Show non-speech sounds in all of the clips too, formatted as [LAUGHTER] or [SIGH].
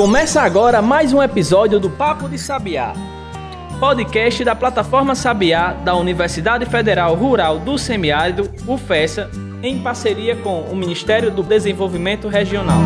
Começa agora mais um episódio do Papo de Sabiá, podcast da plataforma Sabiá da Universidade Federal Rural do Semiárido, UFESA, em parceria com o Ministério do Desenvolvimento Regional.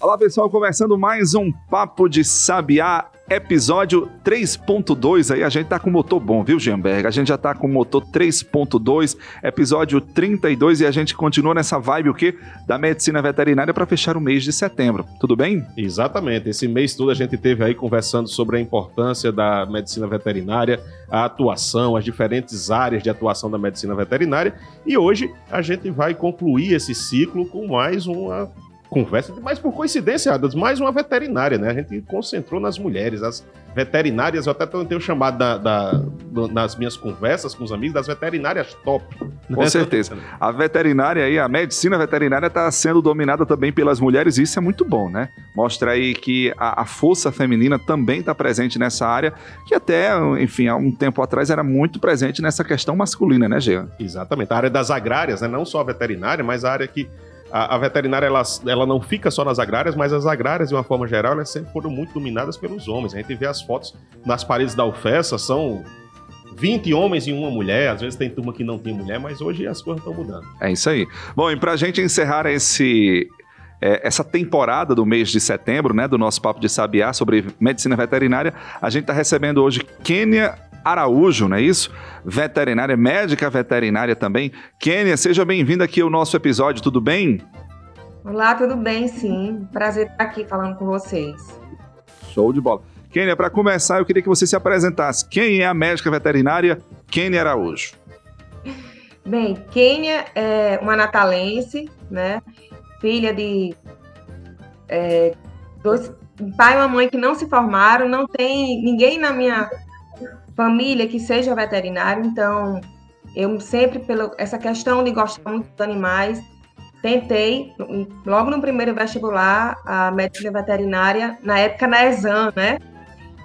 Olá pessoal, começando mais um Papo de Sabiá episódio 3.2 aí, a gente tá com motor bom, viu, Gemberg? A gente já tá com motor 3.2, episódio 32 e a gente continua nessa vibe o quê? Da medicina veterinária para fechar o mês de setembro. Tudo bem? Exatamente. Esse mês todo a gente teve aí conversando sobre a importância da medicina veterinária, a atuação, as diferentes áreas de atuação da medicina veterinária e hoje a gente vai concluir esse ciclo com mais uma conversa, mas por coincidência, Adas, mais uma veterinária, né? A gente concentrou nas mulheres, as veterinárias, eu até tenho chamado da, da, nas minhas conversas com os amigos das veterinárias top. Né? Com certeza. A veterinária aí, a medicina veterinária está sendo dominada também pelas mulheres, e isso é muito bom, né? Mostra aí que a, a força feminina também está presente nessa área, que até, enfim, há um tempo atrás era muito presente nessa questão masculina, né, Jean? Exatamente. A área das agrárias, né? Não só a veterinária, mas a área que a, a, veterinária ela, ela não fica só nas agrárias, mas as agrárias, de uma forma geral, elas sempre foram muito dominadas pelos homens. A gente vê as fotos nas paredes da UFESA, são 20 homens e uma mulher. Às vezes tem turma que não tem mulher, mas hoje as coisas estão mudando. É isso aí. Bom, e para a gente encerrar esse, é, essa temporada do mês de setembro, né, do nosso Papo de Sabiá sobre medicina veterinária, a gente está recebendo hoje Kênia Araújo, não é isso? Veterinária, médica veterinária também. Kênia, seja bem-vinda aqui ao nosso episódio, tudo bem? Olá, tudo bem, sim. Prazer estar aqui falando com vocês. Show de bola. Kênia, para começar, eu queria que você se apresentasse. Quem é a médica veterinária Kênia Araújo? Bem, Kênia é uma natalense, né? Filha de é, dois, um pai e uma mãe que não se formaram, não tem ninguém na minha família que seja veterinário, então eu sempre, pela essa questão de gostar muito dos animais, tentei, logo no primeiro vestibular, a medicina veterinária, na época na ESAM, né?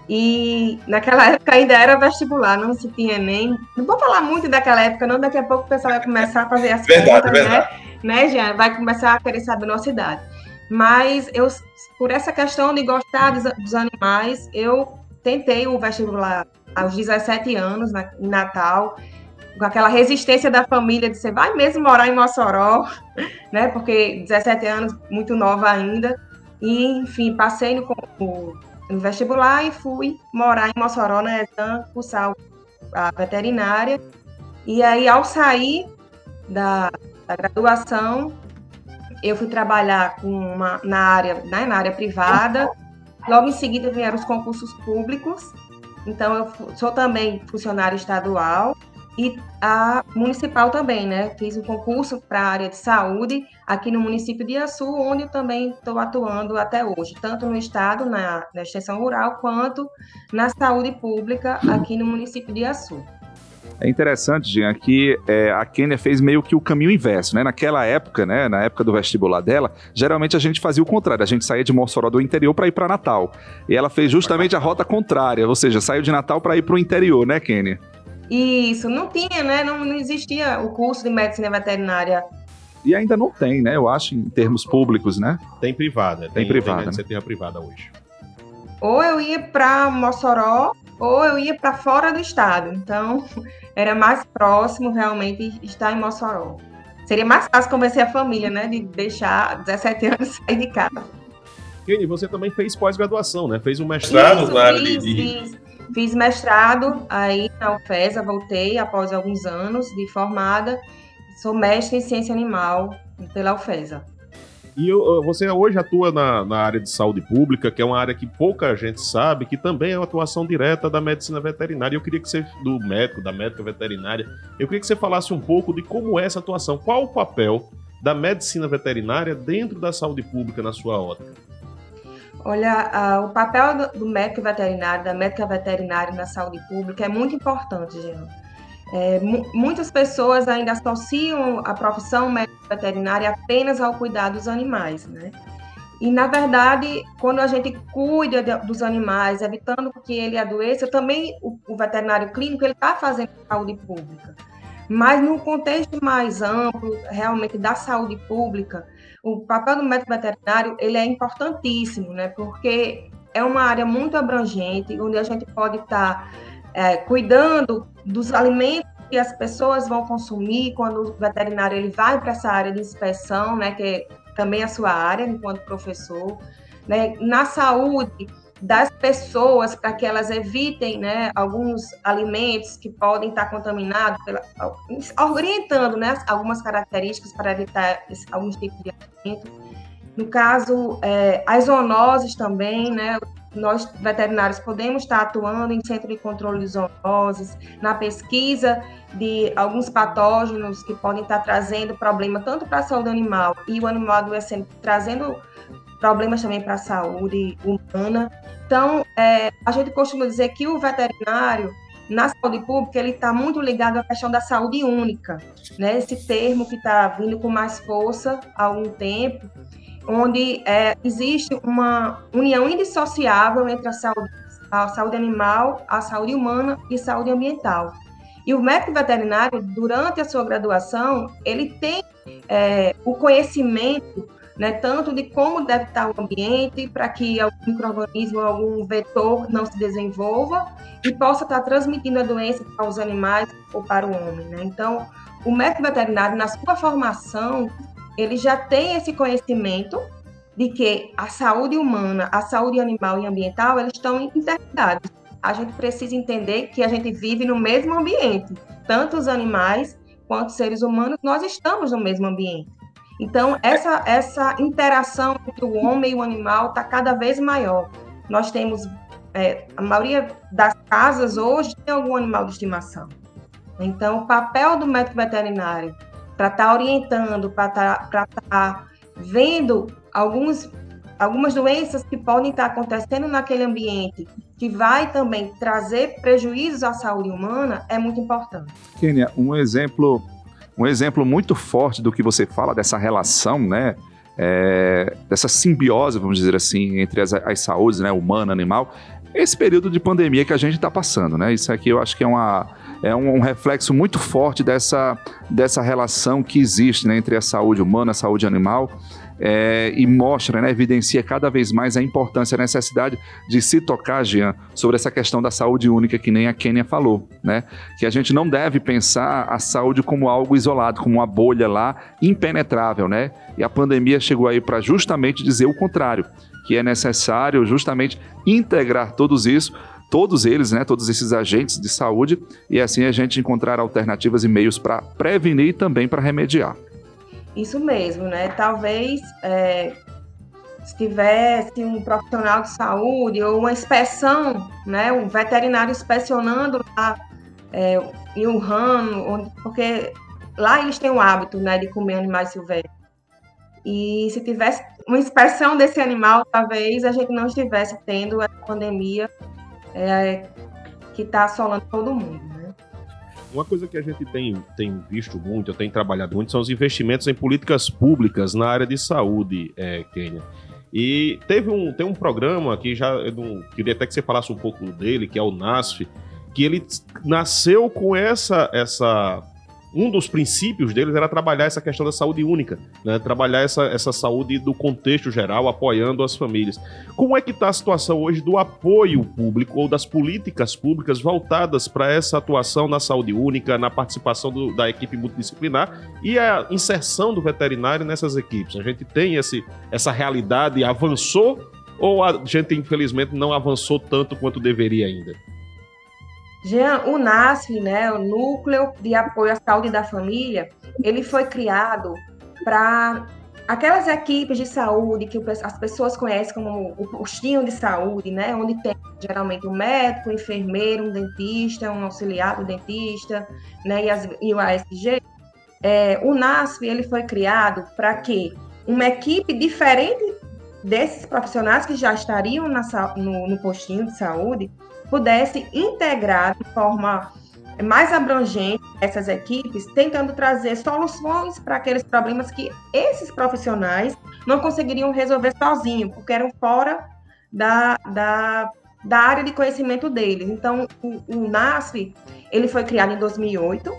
E naquela época ainda era vestibular, não se tinha nem. Não vou falar muito daquela época, não, daqui a pouco o pessoal vai começar a fazer as verdade, contas, né? verdade. né? Né, Jean? Vai começar a querer saber a nossa idade. Mas eu, por essa questão de gostar dos, dos animais, eu tentei o vestibular aos 17 anos, na, em Natal, com aquela resistência da família de você vai mesmo morar em Mossoró, [LAUGHS] né? Porque 17 anos, muito nova ainda. E, enfim, passei no, no vestibular e fui morar em Mossoró, na ESAM, cursar a veterinária. E aí, ao sair da, da graduação, eu fui trabalhar com uma, na, área, né, na área privada. Logo em seguida vieram os concursos públicos então, eu sou também funcionária estadual e a municipal também, né? Fiz um concurso para a área de saúde aqui no município de Açu, onde eu também estou atuando até hoje, tanto no estado, na, na extensão rural, quanto na saúde pública aqui no município de Açu. É interessante, Jean, que é, a Kênia fez meio que o caminho inverso, né? Naquela época, né, na época do vestibular dela, geralmente a gente fazia o contrário, a gente saía de Mossoró do interior para ir para Natal. E ela fez justamente a rota contrária, ou seja, saiu de Natal para ir para o interior, né, Kênia? Isso, não tinha, né? Não, não existia o curso de medicina veterinária e ainda não tem, né? Eu acho, em termos públicos, né? Tem privada. Tem, tem privada. Tem, né? Você tem a privada hoje. Ou eu ia para Mossoró, ou eu ia para fora do estado. Então, [LAUGHS] era mais próximo realmente estar em Mossoró. Seria mais fácil convencer a família, né, de deixar 17 [LAUGHS] anos sair de casa. Kenny, você também fez pós-graduação, né? Fez um mestrado Isso, área fiz, de... Fiz, fiz mestrado aí na UFESA, voltei após alguns anos de formada. Sou mestre em ciência animal pela UFESA. E você hoje atua na, na, área de saúde pública, que é uma área que pouca gente sabe, que também é uma atuação direta da medicina veterinária. Eu queria que você, do médico, da médica veterinária, eu queria que você falasse um pouco de como é essa atuação. Qual o papel da medicina veterinária dentro da saúde pública na sua ótica? Olha, o papel do, do médico veterinário, da médica veterinária na saúde pública é muito importante, Jean. É, muitas pessoas ainda associam a profissão médico veterinária apenas ao cuidar dos animais, né? E, na verdade, quando a gente cuida de, dos animais, evitando que ele adoeça, também o, o veterinário clínico ele está fazendo saúde pública. Mas no contexto mais amplo, realmente da saúde pública, o papel do médico veterinário ele é importantíssimo, né? Porque é uma área muito abrangente, onde a gente pode estar é, cuidando dos alimentos que as pessoas vão consumir quando o veterinário ele vai para essa área de inspeção, né? Que é também a sua área enquanto professor, né? Na saúde das pessoas para que elas evitem né, alguns alimentos que podem estar contaminados, pela, orientando né, algumas características para evitar esse, alguns tipos de alimento. No caso, é, as zoonoses também, né, nós veterinários podemos estar atuando em centro de controle de zoonoses, na pesquisa de alguns patógenos que podem estar trazendo problema tanto para a saúde animal e o animal adoecendo, trazendo problemas também para a saúde humana. Então, é, a gente costuma dizer que o veterinário, na saúde pública, ele está muito ligado à questão da saúde única, né? Esse termo que está vindo com mais força há algum tempo, onde é, existe uma união indissociável entre a saúde, a saúde animal, a saúde humana e saúde ambiental. E o médico veterinário, durante a sua graduação, ele tem é, o conhecimento né, tanto de como deve estar o ambiente para que algum microorganismo, algum vetor não se desenvolva e possa estar transmitindo a doença para os animais ou para o homem. Né? Então, o médico veterinário, na sua formação, ele já tem esse conhecimento de que a saúde humana, a saúde animal e ambiental, eles estão interligados. A gente precisa entender que a gente vive no mesmo ambiente, tanto os animais quanto os seres humanos, nós estamos no mesmo ambiente. Então, essa, essa interação entre o homem e o animal está cada vez maior. Nós temos, é, a maioria das casas hoje tem algum animal de estimação. Então, o papel do médico veterinário para estar tá orientando, para estar tá, tá vendo alguns, algumas doenças que podem estar tá acontecendo naquele ambiente, que vai também trazer prejuízos à saúde humana, é muito importante. Kênia, um exemplo um exemplo muito forte do que você fala dessa relação, né? É, dessa simbiose, vamos dizer assim, entre as, as saúdes, né, humana, animal, esse período de pandemia que a gente está passando, né? Isso aqui eu acho que é, uma, é um, um, reflexo muito forte dessa, dessa relação que existe né, entre a saúde humana, a saúde animal é, e mostra, né, evidencia cada vez mais a importância, a necessidade de se tocar, Jean, sobre essa questão da saúde única, que nem a Kênia falou, né? Que a gente não deve pensar a saúde como algo isolado, como uma bolha lá impenetrável, né? E a pandemia chegou aí para justamente dizer o contrário, que é necessário justamente integrar todos isso todos eles, né, todos esses agentes de saúde, e assim a gente encontrar alternativas e meios para prevenir e também para remediar. Isso mesmo, né? Talvez é, se tivesse um profissional de saúde ou uma inspeção, né? Um veterinário inspecionando lá é, em Wuhan, onde, porque lá eles têm o hábito, né, de comer animais silvestres. E se tivesse uma inspeção desse animal, talvez a gente não estivesse tendo a pandemia é, que está assolando todo mundo. Uma coisa que a gente tem, tem visto muito, eu tenho trabalhado muito, são os investimentos em políticas públicas na área de saúde, é. E teve um, tem um programa que já eu não, queria até que você falasse um pouco dele, que é o NASF, que ele nasceu com essa essa um dos princípios deles era trabalhar essa questão da saúde única, né? trabalhar essa, essa saúde do contexto geral, apoiando as famílias. Como é que está a situação hoje do apoio público ou das políticas públicas voltadas para essa atuação na saúde única, na participação do, da equipe multidisciplinar e a inserção do veterinário nessas equipes? A gente tem esse, essa realidade, avançou ou a gente infelizmente não avançou tanto quanto deveria ainda? Jean, o NASF, né, o Núcleo de Apoio à Saúde da Família, ele foi criado para aquelas equipes de saúde que as pessoas conhecem como o postinho de saúde, né, onde tem geralmente um médico, um enfermeiro, um dentista, um auxiliar do dentista, né, e, as, e o ASG. É, o NASF ele foi criado para que uma equipe diferente desses profissionais que já estariam na, no, no postinho de saúde pudesse integrar de forma mais abrangente essas equipes, tentando trazer soluções para aqueles problemas que esses profissionais não conseguiriam resolver sozinhos, porque eram fora da, da, da área de conhecimento deles. Então, o, o NASF, ele foi criado em 2008,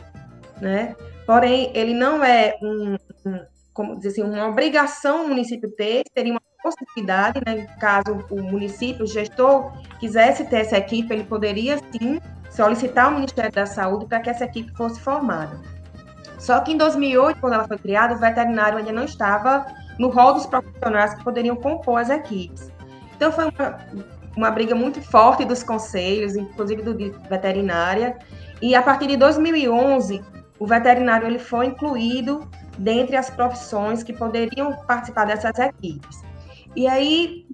né? Porém, ele não é um, um como dizer assim, uma obrigação o município ter, seria uma possibilidade, né? Caso o município, o gestor, quisesse ter essa equipe, ele poderia sim solicitar ao Ministério da Saúde para que essa equipe fosse formada. Só que em 2008, quando ela foi criada, o veterinário ainda não estava no rol dos profissionais que poderiam compor as equipes. Então foi uma, uma briga muito forte dos conselhos, inclusive do veterinária, e a partir de 2011, o veterinário ele foi incluído dentre as profissões que poderiam participar dessas equipes. E aí,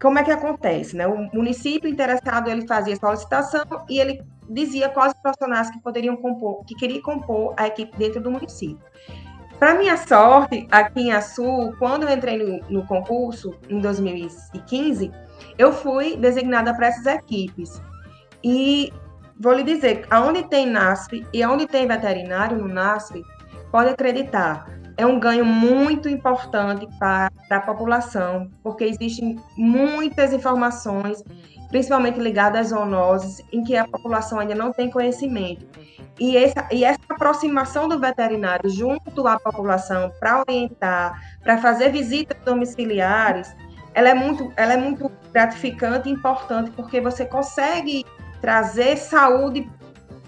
como é que acontece? Né? O município interessado ele fazia solicitação e ele dizia quais profissionais que poderiam compor, que queria compor a equipe dentro do município. Para minha sorte, aqui em Açu, quando eu entrei no, no concurso em 2015, eu fui designada para essas equipes. E vou lhe dizer, aonde tem NASP e aonde tem veterinário no NASP, pode acreditar, é um ganho muito importante para, a população, porque existem muitas informações, principalmente ligadas às zoonoses, em que a população ainda não tem conhecimento. E essa, e essa aproximação do veterinário junto à população para orientar, para fazer visitas domiciliares, ela é muito, ela é muito gratificante e importante, porque você consegue trazer saúde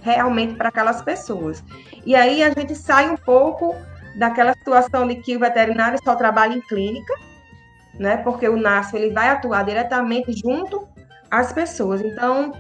realmente para aquelas pessoas. E aí a gente sai um pouco daquela situação de que o veterinário só trabalha em clínica, né? Porque o NASF ele vai atuar diretamente junto às pessoas. Então,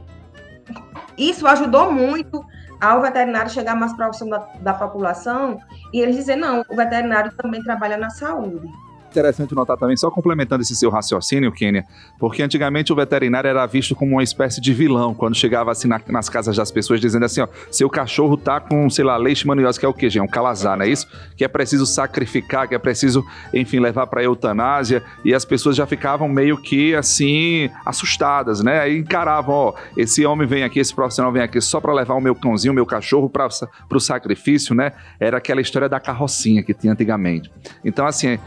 isso ajudou muito ao veterinário chegar mais próximo da, da população e eles dizer, não, o veterinário também trabalha na saúde interessante notar também, só complementando esse seu raciocínio, Kênia, porque antigamente o veterinário era visto como uma espécie de vilão, quando chegava assim na, nas casas das pessoas, dizendo assim, ó, seu cachorro tá com, sei lá, leishmaniose, que é o quê, gente? Um calazar, não é isso? Que é preciso sacrificar, que é preciso, enfim, levar para eutanásia, e as pessoas já ficavam meio que, assim, assustadas, né? Aí encaravam, ó, esse homem vem aqui, esse profissional vem aqui só para levar o meu cãozinho, o meu cachorro para o sacrifício, né? Era aquela história da carrocinha que tinha antigamente. Então, assim,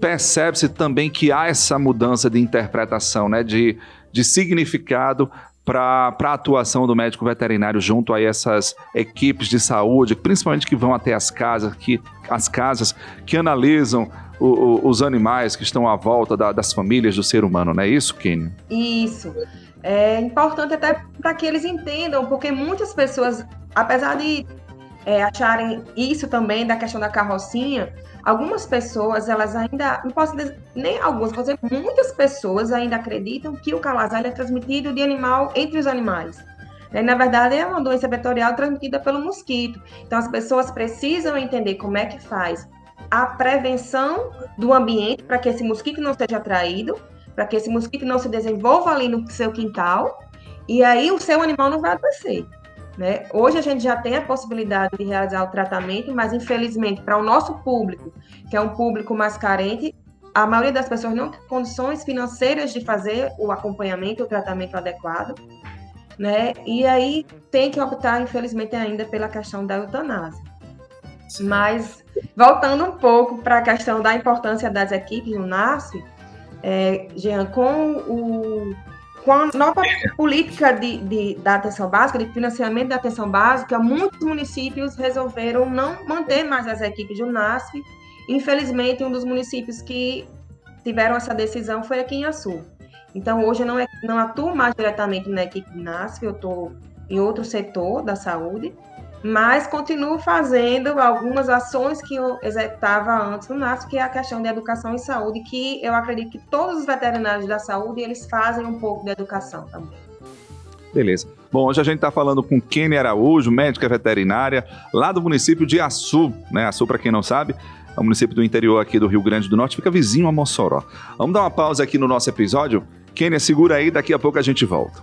percebe-se também que há essa mudança de interpretação, né, de, de significado para a atuação do médico veterinário junto a essas equipes de saúde, principalmente que vão até as casas, que, as casas que analisam o, o, os animais que estão à volta da, das famílias do ser humano, não é isso, Kenny? Isso. É importante até para que eles entendam, porque muitas pessoas, apesar de é, acharem isso também da questão da carrocinha, algumas pessoas, elas ainda, não posso dizer, nem algumas, vou dizer, muitas pessoas ainda acreditam que o calazar é transmitido de animal entre os animais. É, na verdade, é uma doença vetorial transmitida pelo mosquito. Então, as pessoas precisam entender como é que faz a prevenção do ambiente para que esse mosquito não seja atraído, para que esse mosquito não se desenvolva ali no seu quintal, e aí o seu animal não vai adoecer. Né? Hoje a gente já tem a possibilidade de realizar o tratamento, mas infelizmente para o nosso público, que é um público mais carente, a maioria das pessoas não tem condições financeiras de fazer o acompanhamento, o tratamento adequado, né? E aí tem que optar, infelizmente, ainda pela questão da eutanásia. Mas voltando um pouco para a questão da importância das equipes no NASF, é, Jean, com o com a nova política de, de, da atenção básica, de financiamento da atenção básica, muitos municípios resolveram não manter mais as equipes do NASF. Infelizmente, um dos municípios que tiveram essa decisão foi aqui em Açu. Então, hoje eu não, é, não atuo mais diretamente na equipe do NASF, eu estou em outro setor da saúde, mas continuo fazendo algumas ações que eu executava antes no NASF, que é a questão de educação e saúde, que eu acredito que todos os veterinários da saúde, eles fazem um pouco de educação também. Beleza. Bom, hoje a gente está falando com Kenny Araújo, médica veterinária, lá do município de Açu, né? Açu, para quem não sabe, é um município do interior aqui do Rio Grande do Norte, fica vizinho a Mossoró. Vamos dar uma pausa aqui no nosso episódio? Kenny, segura aí, daqui a pouco a gente volta.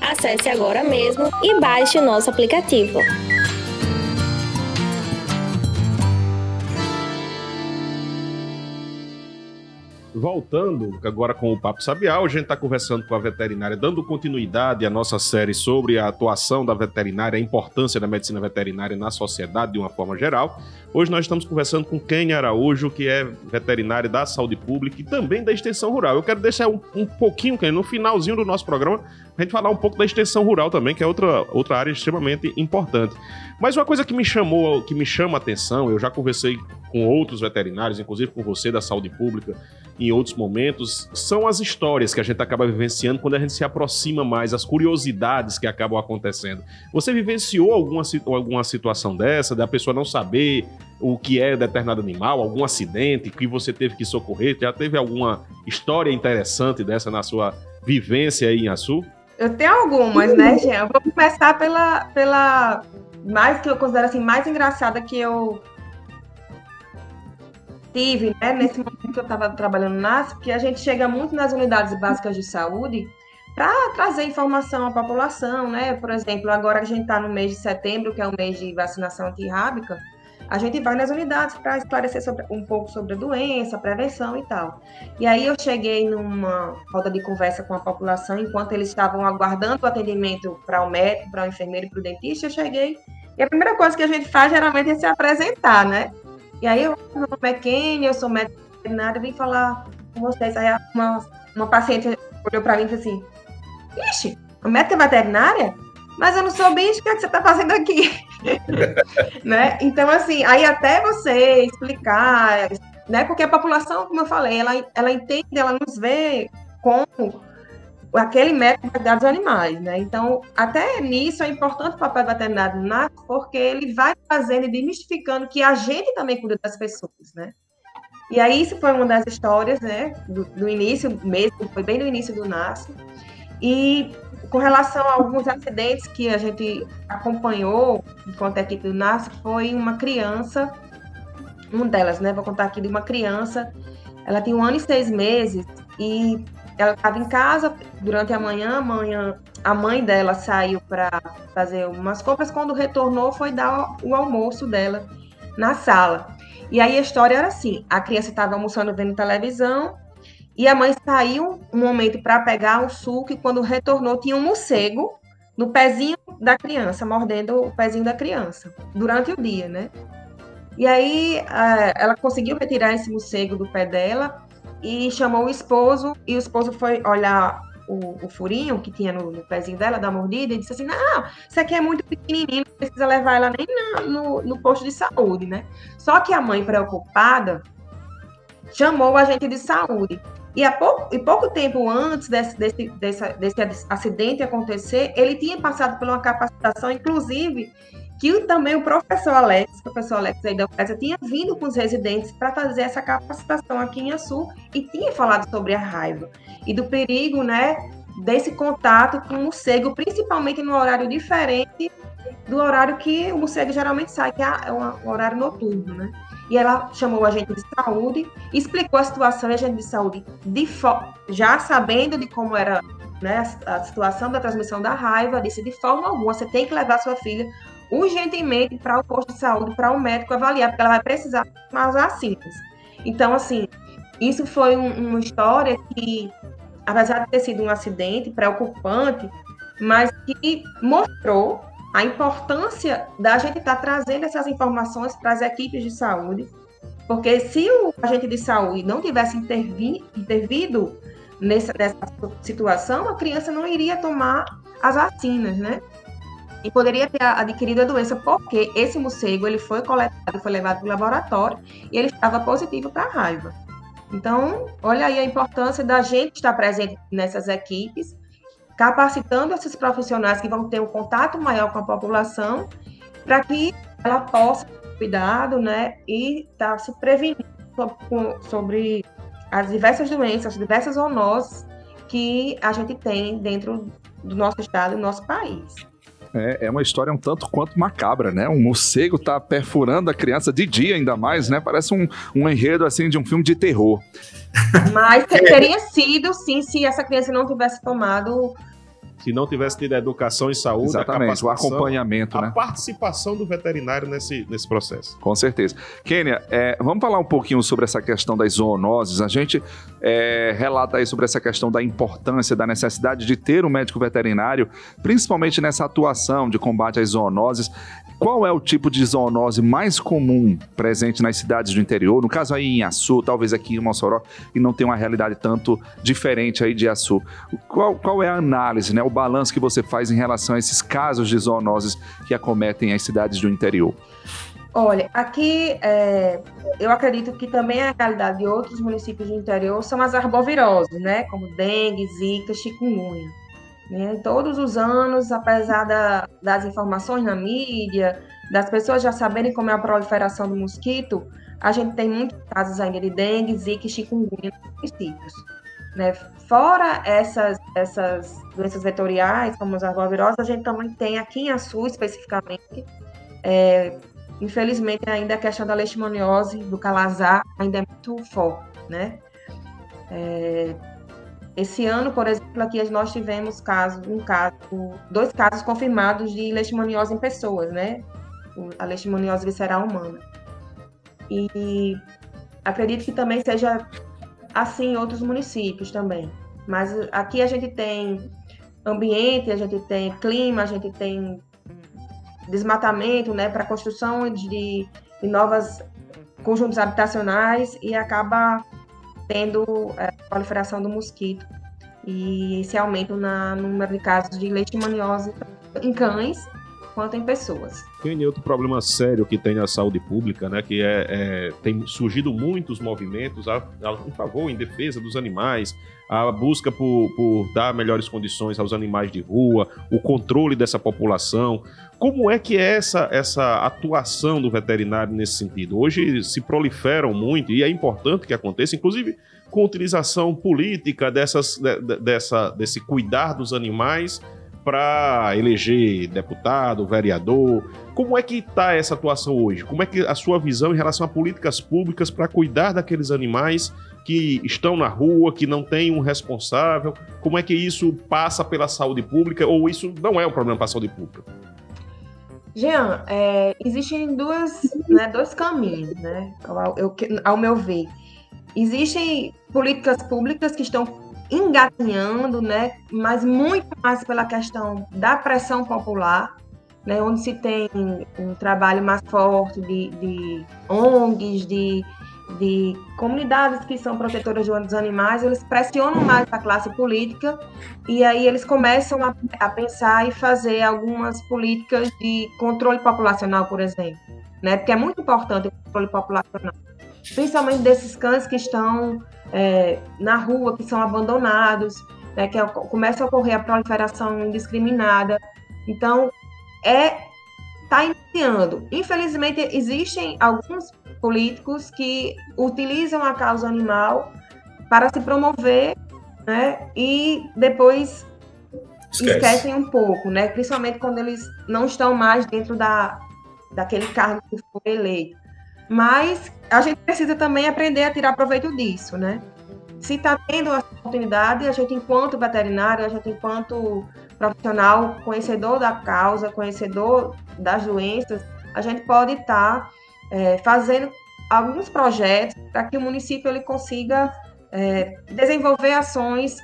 Acesse agora mesmo e baixe o nosso aplicativo. Voltando agora com o Papo Sabiá, a gente está conversando com a veterinária, dando continuidade à nossa série sobre a atuação da veterinária, a importância da medicina veterinária na sociedade de uma forma geral. Hoje nós estamos conversando com Kênia Araújo, que é veterinária da saúde pública e também da extensão rural. Eu quero deixar um, um pouquinho, Kênia, no finalzinho do nosso programa, a gente falar um pouco da extensão rural também, que é outra, outra área extremamente importante. Mas uma coisa que me chamou, que me chama a atenção, eu já conversei com outros veterinários, inclusive com você da saúde pública, em outros momentos, são as histórias que a gente acaba vivenciando quando a gente se aproxima mais, as curiosidades que acabam acontecendo. Você vivenciou alguma, alguma situação dessa, da pessoa não saber o que é determinado animal, algum acidente que você teve que socorrer? Já teve alguma história interessante dessa na sua vivência aí em Açu? Eu tenho algumas, né, Jean? Eu vou começar pela, pela mais que eu considero assim, mais engraçada que eu tive, né, nesse momento que eu estava trabalhando na ASP, que a gente chega muito nas unidades básicas de saúde para trazer informação à população, né? Por exemplo, agora a gente está no mês de setembro, que é o mês de vacinação antirrábica, a gente vai nas unidades para esclarecer sobre, um pouco sobre a doença, prevenção e tal. E aí eu cheguei numa roda de conversa com a população, enquanto eles estavam aguardando o atendimento para o médico, para o enfermeiro e para o dentista, eu cheguei. E a primeira coisa que a gente faz geralmente é se apresentar, né? E aí eu, meu nome é Kenny, eu sou médico veterinário, vim falar com vocês. Aí uma, uma paciente olhou para mim e disse assim, Ixi, a médica veterinária? Mas eu não sou bicho, o que, é que você está fazendo aqui? [LAUGHS] né? Então, assim, aí até você explicar, né? Porque a população, como eu falei, ela, ela entende, ela nos vê como aquele médico vai dos animais, né? Então, até nisso é importante o papel veterinário na porque ele vai fazendo e desmistificando que a gente também cuida das pessoas, né? E aí, isso foi uma das histórias, né, do, do início mesmo, foi bem no início do NASCO. E com relação a alguns acidentes que a gente acompanhou enquanto a equipe do NASCO, foi uma criança, uma delas, né, vou contar aqui de uma criança, ela tinha um ano e seis meses e ela estava em casa durante a manhã, amanhã a mãe dela saiu para fazer umas compras. Quando retornou, foi dar o almoço dela na sala. E aí a história era assim: a criança estava almoçando vendo televisão e a mãe saiu um momento para pegar o suco e quando retornou tinha um morcego no pezinho da criança, mordendo o pezinho da criança durante o dia, né? E aí ela conseguiu retirar esse morcego do pé dela e chamou o esposo, e o esposo foi olhar o, o furinho que tinha no, no, pezinho dela, da mordida, e disse assim: Não, isso aqui é muito pequenininho, não precisa levar ela nem no, no posto de saúde, né? Só que a mãe, preocupada, chamou o agente de saúde. E, há pouco, e pouco tempo antes desse, desse, desse, desse acidente acontecer, ele tinha passado por uma capacitação, inclusive que também o professor Alex, o professor Alex aí da UFESA, tinha vindo com os residentes para fazer essa capacitação aqui em Açu e tinha falado sobre a raiva e do perigo, né, desse contato com o morcego, principalmente no horário diferente do horário que o morcego geralmente sai, que é um horário noturno, né? E ela chamou o agente de saúde, explicou a situação, e a agente de saúde, de já sabendo de como era né, a situação da transmissão da raiva, disse de forma alguma, você tem que levar sua filha urgentemente para o posto de saúde, para o um médico avaliar, porque ela vai precisar mais vacinas. Então, assim, isso foi um, uma história que, apesar de ter sido um acidente preocupante, mas que mostrou a importância da gente estar tá trazendo essas informações para as equipes de saúde, porque se o agente de saúde não tivesse intervi, intervido nessa, nessa situação, a criança não iria tomar as vacinas, né? e poderia ter adquirido a doença porque esse morcego ele foi coletado, foi levado para o laboratório e ele estava positivo para a raiva. Então, olha aí a importância da gente estar presente nessas equipes, capacitando esses profissionais que vão ter um contato maior com a população, para que ela possa ter cuidado, né, e estar tá se prevenindo sobre as diversas doenças, as diversas zoonoses que a gente tem dentro do nosso estado e do nosso país. É, é uma história um tanto quanto macabra, né? Um morcego tá perfurando a criança de dia ainda mais, né? Parece um, um enredo assim de um filme de terror. [LAUGHS] Mas teria sido, sim, se essa criança não tivesse tomado se não tivesse tido a educação e saúde, Exatamente, o acompanhamento, a né? participação do veterinário nesse, nesse processo. Com certeza. Kênia, é, vamos falar um pouquinho sobre essa questão das zoonoses. A gente é, relata aí sobre essa questão da importância, da necessidade de ter um médico veterinário, principalmente nessa atuação de combate às zoonoses. Qual é o tipo de zoonose mais comum presente nas cidades do interior? No caso aí em Açu, talvez aqui em Mossoró, e não tem uma realidade tanto diferente aí de Açu. Qual, qual é a análise, né, o balanço que você faz em relação a esses casos de zoonoses que acometem as cidades do interior? Olha, aqui é, eu acredito que também a realidade de outros municípios do interior são as arboviroses, né? Como dengue, zika, chikungunya. Né? Todos os anos, apesar da, das informações na mídia, das pessoas já saberem como é a proliferação do mosquito, a gente tem muitos casos ainda de dengue, zika e chikungunya nos municípios. Né? Fora essas, essas doenças vetoriais, como as arboviroses, a gente também tem aqui em Açu, especificamente, é, infelizmente ainda a questão da leishmaniose, do calazar, ainda é muito forte, né? É, esse ano, por exemplo, aqui nós tivemos casos, um caso, dois casos confirmados de leishmaniose em pessoas, né? A leishmaniose visceral humana. E acredito que também seja assim em outros municípios também. Mas aqui a gente tem ambiente, a gente tem clima, a gente tem desmatamento, né, para construção de, de novas conjuntos habitacionais e acaba tendo é, proliferação do mosquito e esse aumento na, no número de casos de leishmaniose em cães quanto em pessoas. Tem outro problema sério que tem na saúde pública, né, que é, é tem surgido muitos movimentos a, a, em favor, em defesa dos animais, a busca por, por dar melhores condições aos animais de rua, o controle dessa população. Como é que é essa, essa atuação do veterinário nesse sentido? Hoje se proliferam muito e é importante que aconteça, inclusive com utilização política dessas, de, dessa, desse cuidar dos animais para eleger deputado, vereador. Como é que está essa atuação hoje? Como é que a sua visão em relação a políticas públicas para cuidar daqueles animais que estão na rua, que não tem um responsável? Como é que isso passa pela saúde pública ou isso não é um problema para a saúde pública? Jean, é, existem duas, né, dois caminhos, né, ao, eu, ao meu ver. Existem políticas públicas que estão engatinhando, né? Mas muito mais pela questão da pressão popular, né? Onde se tem um trabalho mais forte de, de ONGs, de, de comunidades que são protetoras dos animais, eles pressionam mais a classe política e aí eles começam a, a pensar e fazer algumas políticas de controle populacional, por exemplo, né? Porque é muito importante o controle populacional, principalmente desses cães que estão é, na rua que são abandonados, né, que é, começa a ocorrer a proliferação indiscriminada. Então, é está iniciando. Infelizmente, existem alguns políticos que utilizam a causa animal para se promover, né, e depois Esquece. esquecem um pouco, né, principalmente quando eles não estão mais dentro da, daquele cargo que foi eleito. Mas a gente precisa também aprender a tirar proveito disso, né? Se está tendo essa oportunidade, a gente, enquanto veterinário, a gente, enquanto profissional, conhecedor da causa, conhecedor das doenças, a gente pode estar tá, é, fazendo alguns projetos para que o município ele consiga é, desenvolver ações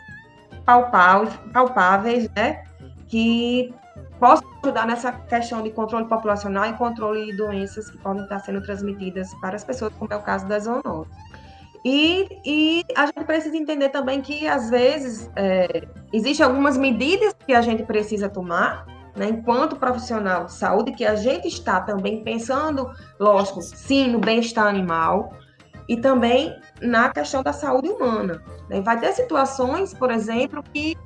palpáveis, né? Que possa ajudar nessa questão de controle populacional e controle de doenças que podem estar sendo transmitidas para as pessoas, como é o caso da zoonose. E, e a gente precisa entender também que, às vezes, é, existem algumas medidas que a gente precisa tomar, né, enquanto profissional de saúde, que a gente está também pensando, lógico, sim, no bem-estar animal e também na questão da saúde humana. Né? Vai ter situações, por exemplo, que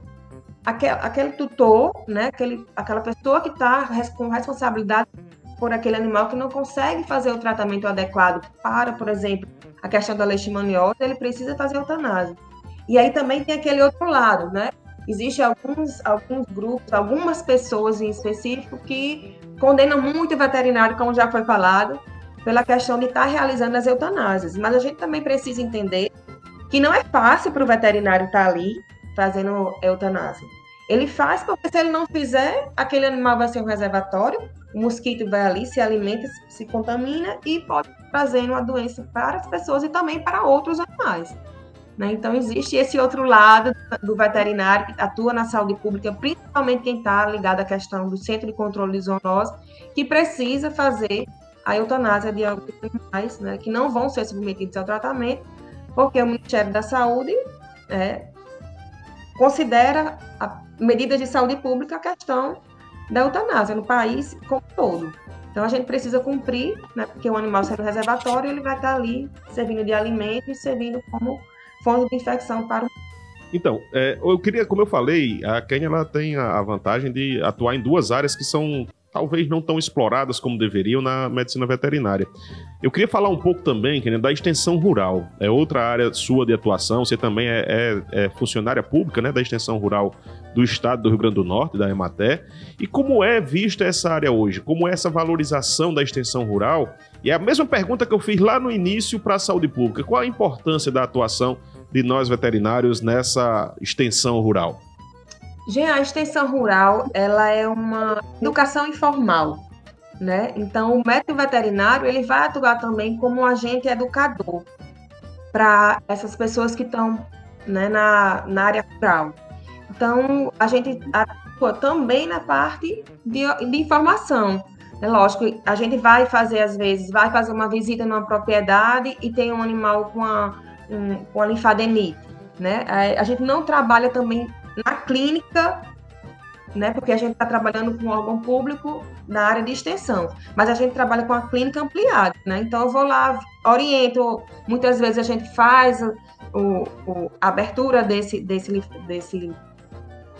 aquele, aquele tutor, né, aquele, aquela pessoa que está com responsabilidade por aquele animal que não consegue fazer o tratamento adequado para, por exemplo, a questão da leishmaniose, ele precisa fazer eutanásia. E aí também tem aquele outro lado, né? Existem alguns, alguns grupos, algumas pessoas em específico que condenam muito o veterinário, como já foi falado, pela questão de estar tá realizando as eutanásias. Mas a gente também precisa entender que não é fácil para o veterinário estar tá ali fazendo eutanásia. Ele faz porque se ele não fizer, aquele animal vai ser um reservatório, o mosquito vai ali, se alimenta, se contamina e pode trazer uma doença para as pessoas e também para outros animais. Né? Então, existe esse outro lado do veterinário que atua na saúde pública, principalmente quem está ligado à questão do centro de controle de zoonose, que precisa fazer a eutanásia de alguns animais né, que não vão ser submetidos ao tratamento, porque o Ministério da Saúde é, considera medida de saúde pública a questão da eutanásia no país como todo. Então a gente precisa cumprir, né, porque o animal sendo reservatório, ele vai estar ali servindo de alimento e servindo como fonte de infecção para o então, é, eu queria, como eu falei, a Kenya ela tem a vantagem de atuar em duas áreas que são talvez não tão exploradas como deveriam na medicina veterinária. Eu queria falar um pouco também, Kenya, da extensão rural. É outra área sua de atuação. Você também é, é, é funcionária pública né, da extensão rural do estado do Rio Grande do Norte, da Ematé. E como é vista essa área hoje? Como é essa valorização da extensão rural? E é a mesma pergunta que eu fiz lá no início para a saúde pública. Qual a importância da atuação de nós veterinários nessa extensão rural? Gente, a extensão rural, ela é uma educação informal, né? Então, o médico veterinário, ele vai atuar também como um agente educador para essas pessoas que estão né, na, na área rural. Então, a gente atua também na parte de, de informação. É lógico, a gente vai fazer, às vezes, vai fazer uma visita numa propriedade e tem um animal com a um, com a linfadenite, né? A, a gente não trabalha também na clínica, né? Porque a gente está trabalhando com órgão público na área de extensão, mas a gente trabalha com a clínica ampliada, né? Então eu vou lá, oriento, muitas vezes a gente faz o, o a abertura desse, desse, desse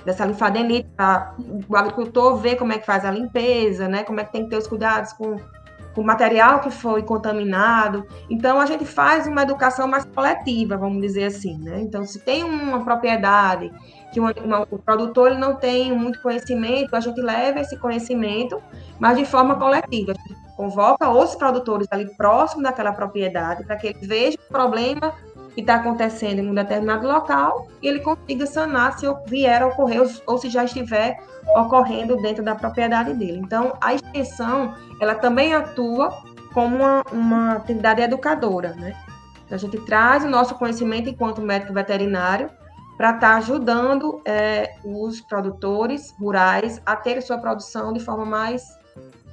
dessa linfadenite para o agricultor ver como é que faz a limpeza, né? Como é que tem que ter os cuidados com com material que foi contaminado. Então, a gente faz uma educação mais coletiva, vamos dizer assim, né? Então, se tem uma propriedade que uma, uma, o produtor ele não tem muito conhecimento, a gente leva esse conhecimento, mas de forma coletiva. A gente convoca os produtores ali próximo daquela propriedade para que eles vejam o problema que está acontecendo em um determinado local e ele consiga sanar se vier a ocorrer ou, se já estiver ocorrendo dentro da propriedade dele. Então, a extensão, ela também atua como uma, uma atividade educadora, né? A gente traz o nosso conhecimento enquanto médico veterinário para estar tá ajudando é, os produtores rurais a ter sua produção de forma mais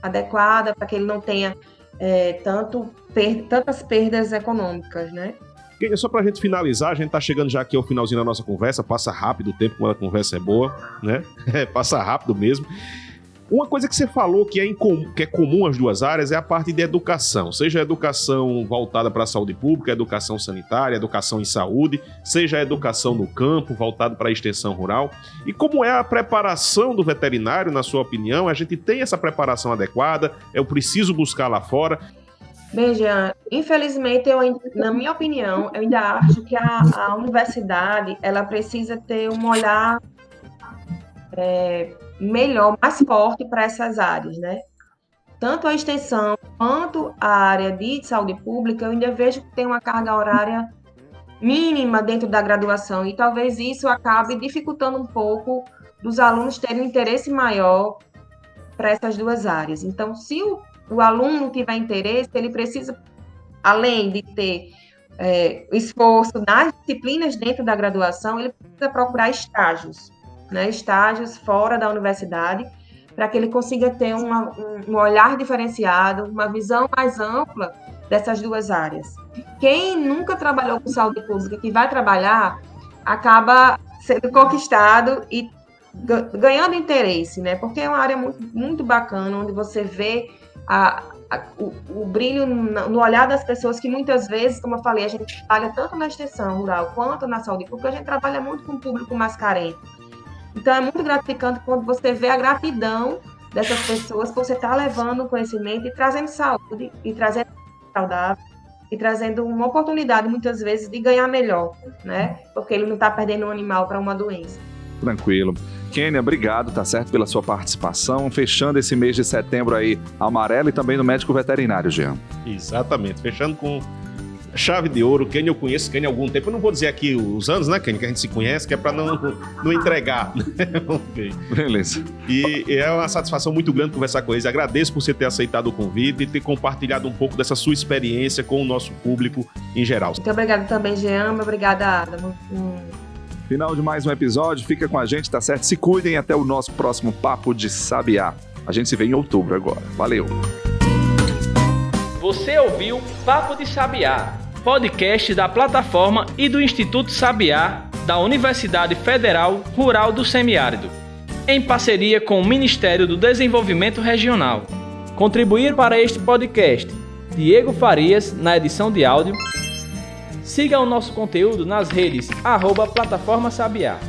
adequada, para que ele não tenha é, tanto per tantas perdas econômicas, né? Só para a gente finalizar, a gente está chegando já aqui ao finalzinho da nossa conversa, passa rápido o tempo quando a conversa é boa, né? [LAUGHS] É, passa rápido mesmo. Uma coisa que você falou que é, incomum, que é comum às duas áreas é a parte de educação, seja a educação voltada para a saúde pública, educação sanitária, educação em saúde, seja a educação no campo, voltada para a extensão rural. E como é a preparação do veterinário, na sua opinião? A gente tem essa preparação adequada? Eu preciso buscar lá fora? Bem, Jean, infelizmente, eu, na minha opinião, eu ainda acho que a, a universidade ela precisa ter um olhar é, melhor, mais forte para essas áreas, né? Tanto a extensão quanto a área de saúde pública, eu ainda vejo que tem uma carga horária mínima dentro da graduação e talvez isso acabe dificultando um pouco dos alunos terem um interesse maior para essas duas áreas. Então, se o o aluno tiver interesse, ele precisa, além de ter é, esforço nas disciplinas dentro da graduação, ele precisa procurar estágios, né, estágios fora da universidade, para que ele consiga ter uma, um, um olhar diferenciado, uma visão mais ampla dessas duas áreas. Quem nunca trabalhou com saúde pública, que vai trabalhar, acaba sendo conquistado e ganhando interesse, né? Porque é uma área muito, muito bacana, onde você vê a, a, o, o, brilho no olhar das pessoas que muitas vezes, como eu falei, a gente trabalha tanto na extensão rural quanto na saúde pública, a gente trabalha muito com o público mais carente. Então é muito gratificante quando você vê a gratidão dessas pessoas por você estar tá levando conhecimento e trazendo saúde e trazendo saudável e trazendo uma oportunidade muitas vezes de ganhar melhor, né? Porque ele não está perdendo um animal para uma doença. Tranquilo. Kênia, obrigado, tá certo, pela sua participação, fechando esse mês de setembro aí amarelo e também no médico veterinário, Jean. Exatamente, fechando com Chave de Ouro, Kenny eu conheço Kenny há algum tempo. Eu não vou dizer aqui os anos, né, Kenny, que a gente se conhece, que é para não, [LAUGHS] não entregar. [LAUGHS] okay. Beleza. E é uma satisfação muito grande conversar com eles. Agradeço por você ter aceitado o convite e ter compartilhado um pouco dessa sua experiência com o nosso público em geral. Muito obrigada também, Jean. Obrigada, Adam. Hum. Final de mais um episódio. Fica com a gente, tá certo? Se cuidem até o nosso próximo Papo de Sabiá. A gente se vê em outubro agora. Valeu! Você ouviu Papo de Sabiá, podcast da plataforma e do Instituto Sabiá da Universidade Federal Rural do Semiárido, em parceria com o Ministério do Desenvolvimento Regional. Contribuir para este podcast Diego Farias na edição de áudio. Siga o nosso conteúdo nas redes arroba Plataforma Sabiá.